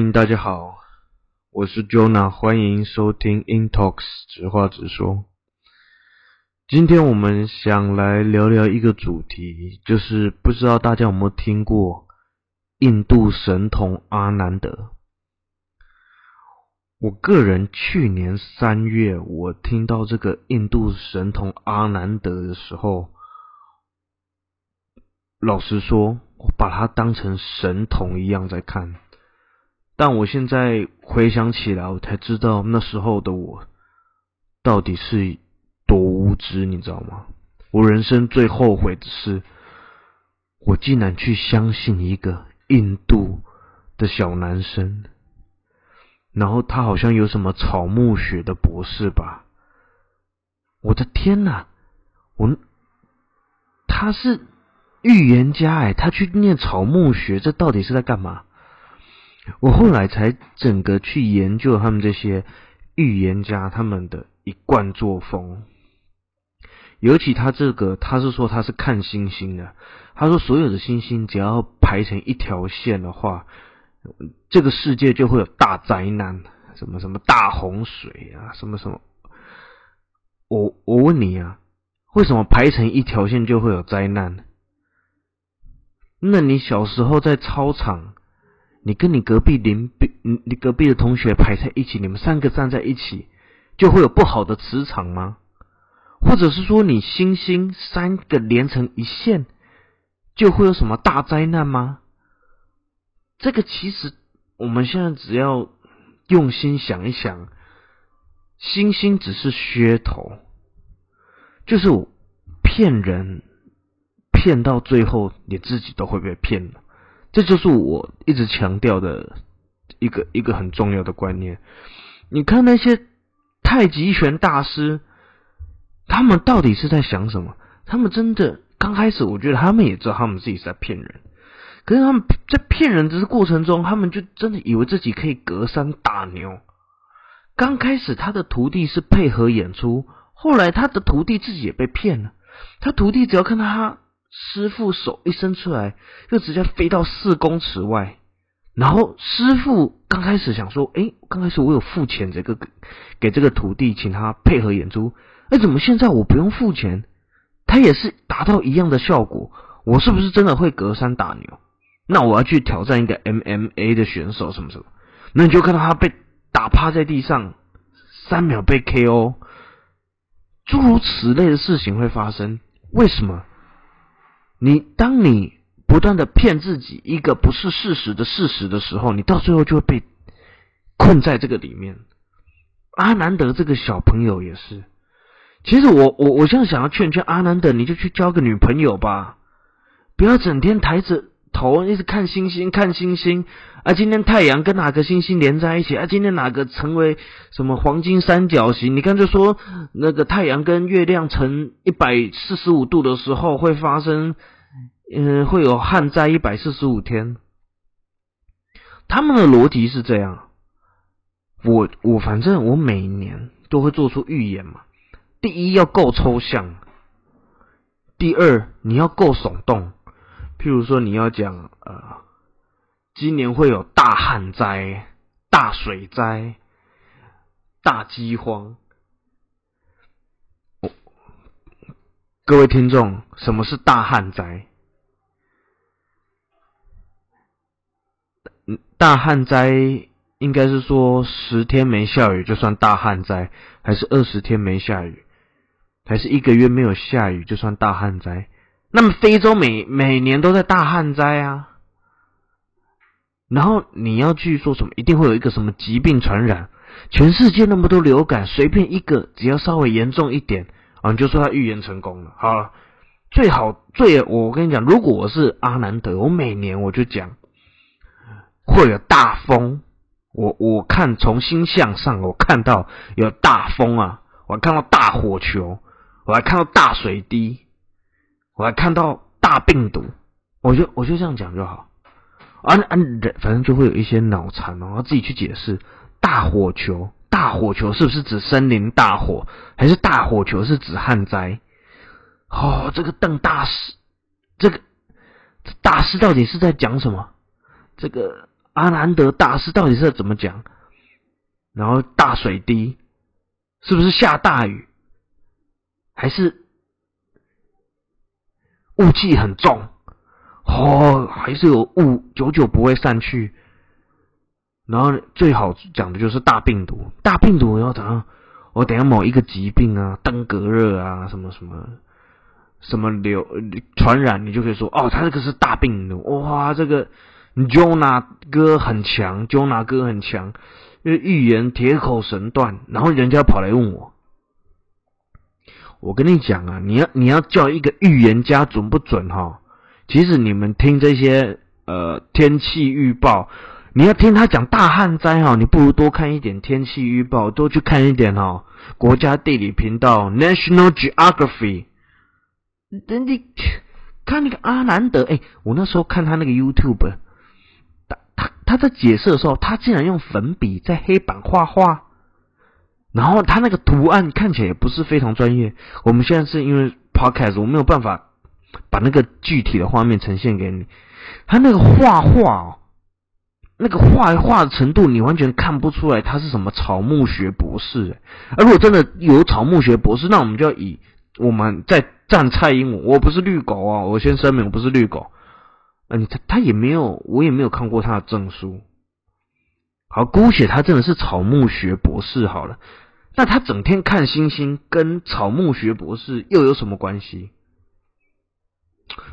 迎大家好，我是 Jonah，欢迎收听 In Talks 直话直说。今天我们想来聊聊一个主题，就是不知道大家有没有听过印度神童阿南德。我个人去年三月，我听到这个印度神童阿南德的时候，老实说，我把他当成神童一样在看。但我现在回想起来，我才知道那时候的我到底是多无知，你知道吗？我人生最后悔的是，我竟然去相信一个印度的小男生，然后他好像有什么草木学的博士吧？我的天哪！我他是预言家哎，他去念草木学，这到底是在干嘛？我后来才整个去研究他们这些预言家他们的一贯作风，尤其他这个，他是说他是看星星的，他说所有的星星只要排成一条线的话，这个世界就会有大灾难，什么什么大洪水啊，什么什么。我我问你啊，为什么排成一条线就会有灾难？那你小时候在操场？你跟你隔壁邻，你你隔壁的同学排在一起，你们三个站在一起，就会有不好的磁场吗？或者是说，你星星三个连成一线，就会有什么大灾难吗？这个其实我们现在只要用心想一想，星星只是噱头，就是骗人，骗到最后，你自己都会被骗了。这就是我一直强调的一个一个很重要的观念。你看那些太极拳大师，他们到底是在想什么？他们真的刚开始，我觉得他们也知道他们自己是在骗人。可是他们在骗人的过程中，他们就真的以为自己可以隔山打牛。刚开始他的徒弟是配合演出，后来他的徒弟自己也被骗了。他徒弟只要看到他。师傅手一伸出来，就直接飞到四公尺外。然后师傅刚开始想说：“哎，刚开始我有付钱这个给这个徒弟，请他配合演出。哎，怎么现在我不用付钱，他也是达到一样的效果？我是不是真的会隔山打牛？那我要去挑战一个 MMA 的选手什么什么？那你就看到他被打趴在地上，三秒被 KO，诸如此类的事情会发生。为什么？”你当你不断的骗自己一个不是事实的事实的时候，你到最后就会被困在这个里面。阿南德这个小朋友也是。其实我我我现在想要劝劝阿南德，你就去交个女朋友吧，不要整天抬着头一直看星星看星星啊！今天太阳跟哪个星星连在一起啊？今天哪个成为什么黄金三角形？你看就说那个太阳跟月亮成一百四十五度的时候会发生。嗯，会有旱灾一百四十五天。他们的逻辑是这样，我我反正我每年都会做出预言嘛。第一要够抽象，第二你要够耸动。譬如说你要讲呃，今年会有大旱灾、大水灾、大饥荒。各位听众，什么是大旱灾？大旱灾应该是说十天没下雨就算大旱灾，还是二十天没下雨，还是一个月没有下雨就算大旱灾？那么非洲每每年都在大旱灾啊，然后你要去说什么？一定会有一个什么疾病传染？全世界那么多流感，随便一个只要稍微严重一点啊，你就说他预言成功了。好了，最好最我跟你讲，如果我是阿南德，我每年我就讲。会有大风，我我看从星象上，我看到有大风啊，我看到大火球，我还看到大水滴，我还看到大病毒，我就我就这样讲就好。啊啊，反正就会有一些脑残哦，自己去解释。大火球，大火球是不是指森林大火，还是大火球是指旱灾？哦，这个邓大师，这个大师到底是在讲什么？这个。阿南德大师到底是怎么讲？然后大水滴，是不是下大雨？还是雾气很重？哦，还是有雾，久久不会散去。然后最好讲的就是大病毒，大病毒要怎样？我等下某一个疾病啊，登革热啊，什么什么什么流传染，你就可以说哦，他这个是大病毒。哇，这个 Jonah 哥很强，Jonah 哥很强，因为预言铁口神断。然后人家跑来问我，我跟你讲啊，你要你要叫一个预言家准不准哈？其实你们听这些呃天气预报。你要听他讲大旱灾哈，你不如多看一点天气预报，多去看一点哈。国家地理频道 National Geography，等你看那个阿南德，哎，我那时候看他那个 YouTube，他他他在解释的时候，他竟然用粉笔在黑板画画，然后他那个图案看起来也不是非常专业。我们现在是因为 Podcast，我没有办法把那个具体的画面呈现给你。他那个画画哦。那个画画的程度，你完全看不出来他是什么草木学博士。而如果真的有草木学博士，那我们就要以我们在站蔡英文，我不是绿狗啊，我先声明我不是绿狗。嗯，他他也没有，我也没有看过他的证书。好，姑且他真的是草木学博士好了。那他整天看星星，跟草木学博士又有什么关系？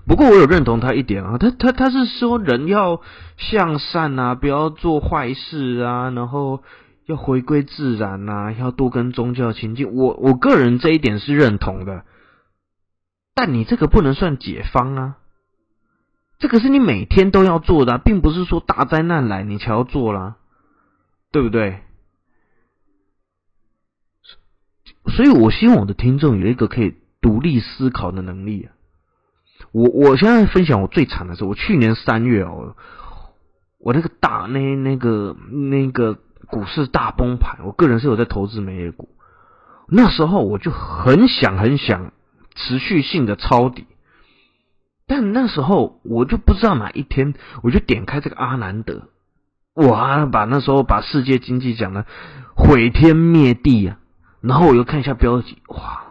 不过我有认同他一点啊，他他他是说人要向善啊，不要做坏事啊，然后要回归自然啊，要多跟宗教亲近。我我个人这一点是认同的，但你这个不能算解方啊，这个是你每天都要做的，并不是说大灾难来你才要做啦，对不对？所以我希望我的听众有一个可以独立思考的能力啊。我我现在分享我最惨的是，我去年三月哦，我那个大那那个那个股市大崩盘，我个人是有在投资美业股，那时候我就很想很想持续性的抄底，但那时候我就不知道哪一天，我就点开这个阿南德，哇，把那时候把世界经济讲的毁天灭地啊，然后我又看一下标题，哇。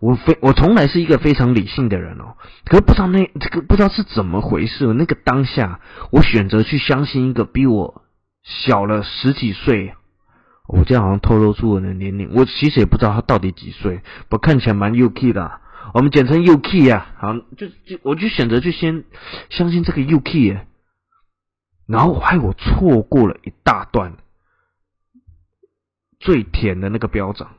我非我从来是一个非常理性的人哦，可是不知道那这个不知道是怎么回事。那个当下，我选择去相信一个比我小了十几岁，我这样好像透露出我的年龄。我其实也不知道他到底几岁，我看起来蛮 UK 的，我们简称 UK 啊。好，就就我就选择去先相信这个 UK，然后害我错过了一大段最甜的那个标涨，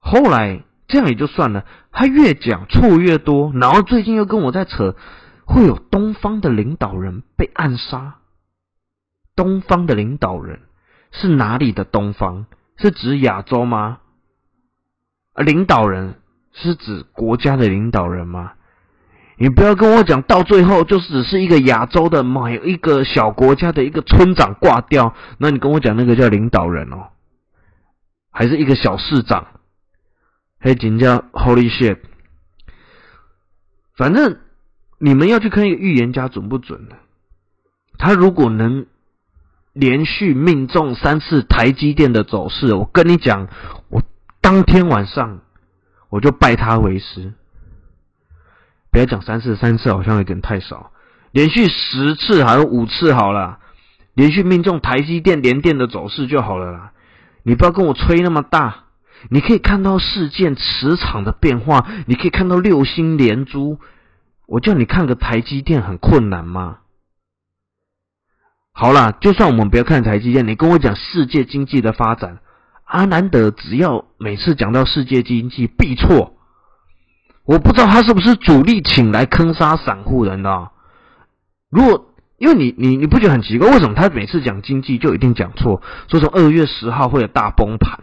后来。这样也就算了，他越讲错越多，然后最近又跟我在扯，会有东方的领导人被暗杀。东方的领导人是哪里的东方？是指亚洲吗？领导人是指国家的领导人吗？你不要跟我讲到最后就只是一个亚洲的某一个小国家的一个村长挂掉，那你跟我讲那个叫领导人哦，还是一个小市长？黑警叫 Holy shit！反正你们要去看一个预言家准不准的。他如果能连续命中三次台积电的走势，我跟你讲，我当天晚上我就拜他为师。不要讲三次，三次好像有点太少。连续十次还是五次好了，连续命中台积电连电的走势就好了啦。你不要跟我吹那么大。你可以看到事件磁场的变化，你可以看到六星连珠。我叫你看个台积电很困难吗？好啦，就算我们不要看台积电，你跟我讲世界经济的发展，阿南德只要每次讲到世界经济必错。我不知道他是不是主力请来坑杀散户人的。如果因为你你你不觉得很奇怪，为什么他每次讲经济就一定讲错？说从二月十号会有大崩盘。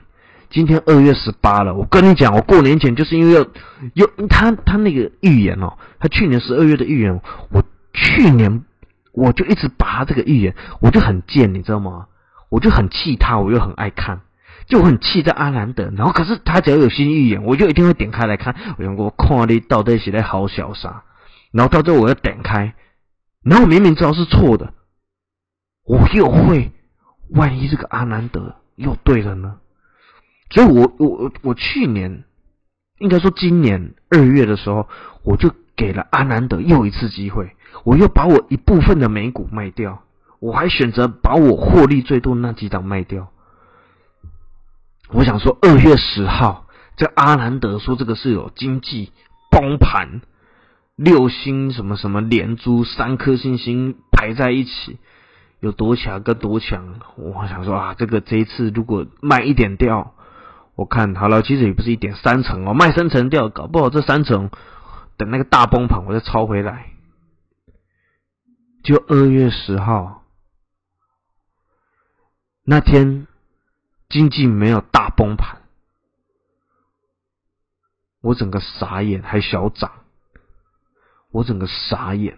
今天二月十八了，我跟你讲，我过年前就是因为要有他他那个预言哦，他去年十二月的预言，我去年我就一直把他这个预言，我就很贱，你知道吗？我就很气他，我又很爱看，就很气这阿兰德，然后可是他只要有新预言，我就一定会点开来看。我想我看你到底写的好小啥，然后到最后我要点开，然后明明知道是错的，我又会，万一这个阿南德又对了呢？所以我我我去年，应该说今年二月的时候，我就给了阿南德又一次机会，我又把我一部分的美股卖掉，我还选择把我获利最多那几档卖掉。我想说，二月十号，这阿南德说这个是有经济崩盘，六星什么什么连珠三颗星星排在一起，有多强跟多强。我想说啊，这个这一次如果卖一点掉，我看好了，其实也不是一点三成哦，卖三成掉，搞不好这三成等那个大崩盘我再抄回来。就二月十号那天。经济没有大崩盘，我整个傻眼，还小涨，我整个傻眼，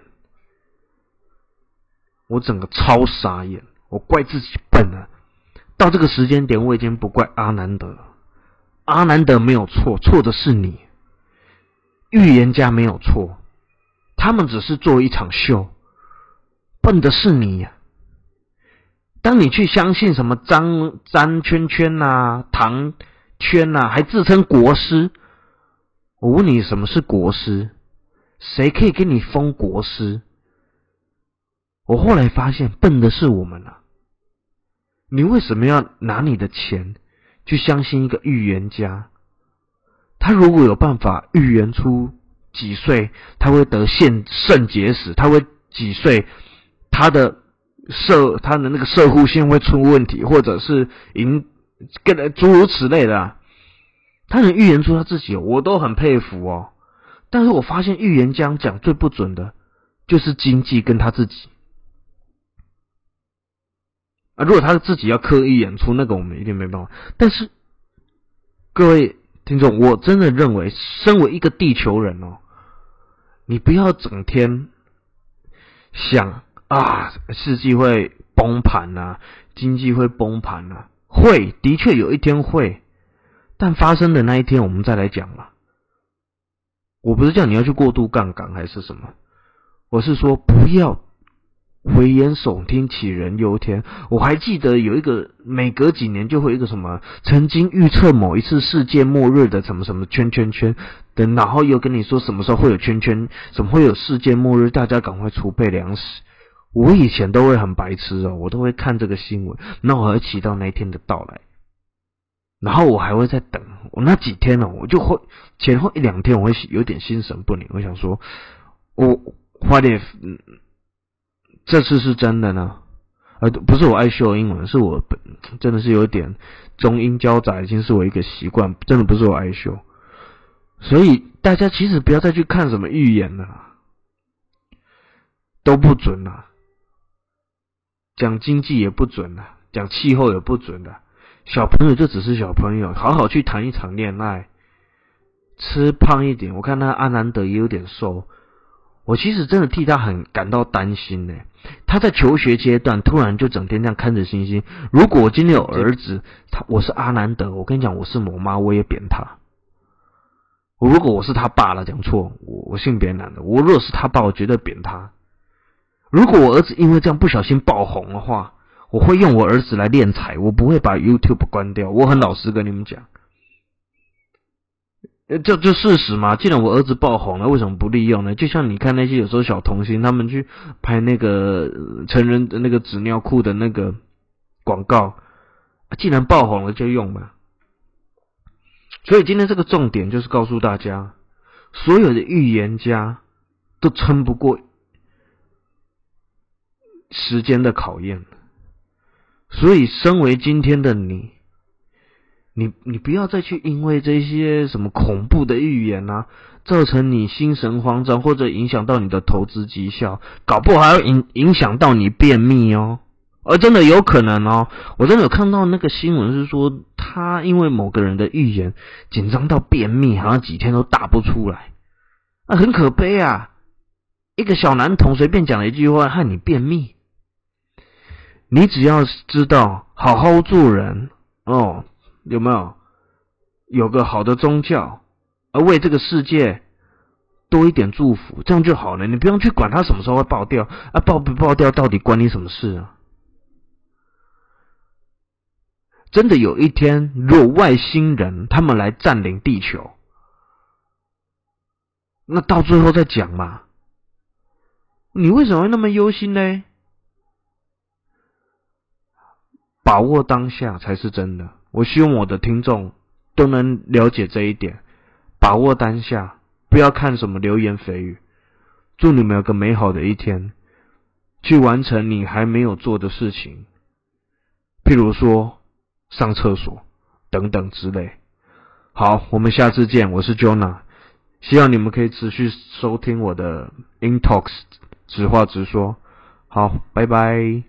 我整个超傻眼，我怪自己笨啊！到这个时间点，我已经不怪阿南德了，阿南德没有错，错的是你，预言家没有错，他们只是做一场秀，笨的是你呀！当你去相信什么张张圈圈呐、唐圈呐，还自称国师，我问你什么是国师？谁可以给你封国师？我后来发现，笨的是我们啊！你为什么要拿你的钱去相信一个预言家？他如果有办法预言出几岁他会得腺肾结石，他会几岁他的？射他的那个射护线会出问题，或者是引跟诸如此类的，他能预言出他自己，我都很佩服哦。但是我发现预言家讲最不准的，就是经济跟他自己啊。如果他自己要刻意演出，那个我们一定没办法。但是各位听众，我真的认为，身为一个地球人哦，你不要整天想。啊，世纪会崩盘呐，经济会崩盘呐，会，的确有一天会，但发生的那一天我们再来讲嘛。我不是叫你要去过度杠杆还是什么，我是说不要危言耸听，杞人忧天。我还记得有一个每隔几年就会一个什么，曾经预测某一次世界末日的什么什么圈圈圈等，然后又跟你说什么时候会有圈圈，怎么会有世界末日，大家赶快储备粮食。我以前都会很白痴哦，我都会看这个新闻，那我会期待那一天的到来，然后我还会在等。我那几天呢，我就会前后一两天，我会有点心神不宁。我想说，我花点，嗯，这次是真的呢？呃，不是我爱秀英文，是我本真的是有点中英交杂，已经是我一个习惯，真的不是我爱秀。所以大家其实不要再去看什么预言了，都不准了。讲经济也不准了，讲气候也不准了。小朋友就只是小朋友，好好去谈一场恋爱，吃胖一点。我看那阿南德也有点瘦，我其实真的替他很感到担心呢。他在求学阶段突然就整天这样看着星星。如果我今天有儿子，他我是阿南德，我跟你讲，我是我妈，我也扁他。我如果我是他爸了，讲错，我我性别男的，我如果是他爸，我绝对扁他。如果我儿子因为这样不小心爆红的话，我会用我儿子来练财，我不会把 YouTube 关掉。我很老实跟你们讲，这这事实嘛。既然我儿子爆红了，为什么不利用呢？就像你看那些有时候小童星，他们去拍那个成人的那个纸尿裤的那个广告，既然爆红了就用嘛。所以今天这个重点就是告诉大家，所有的预言家都撑不过。时间的考验，所以身为今天的你，你你不要再去因为这些什么恐怖的预言啊，造成你心神慌张，或者影响到你的投资绩效，搞不好还要影影响到你便秘哦，而真的有可能哦，我真的有看到那个新闻是说，他因为某个人的预言紧张到便秘，好像几天都打不出来，啊，很可悲啊，一个小男童随便讲了一句话，害你便秘。你只要知道好好做人哦，有没有有个好的宗教，而为这个世界多一点祝福，这样就好了。你不用去管它什么时候会爆掉啊，爆不爆掉到底关你什么事啊？真的有一天，若外星人他们来占领地球，那到最后再讲嘛。你为什么会那么忧心呢？把握当下才是真的。我希望我的听众都能了解这一点，把握当下，不要看什么流言蜚语。祝你们有个美好的一天，去完成你还没有做的事情，譬如说上厕所等等之类。好，我们下次见。我是 Jonah，希望你们可以持续收听我的 In Talks，直话直说。好，拜拜。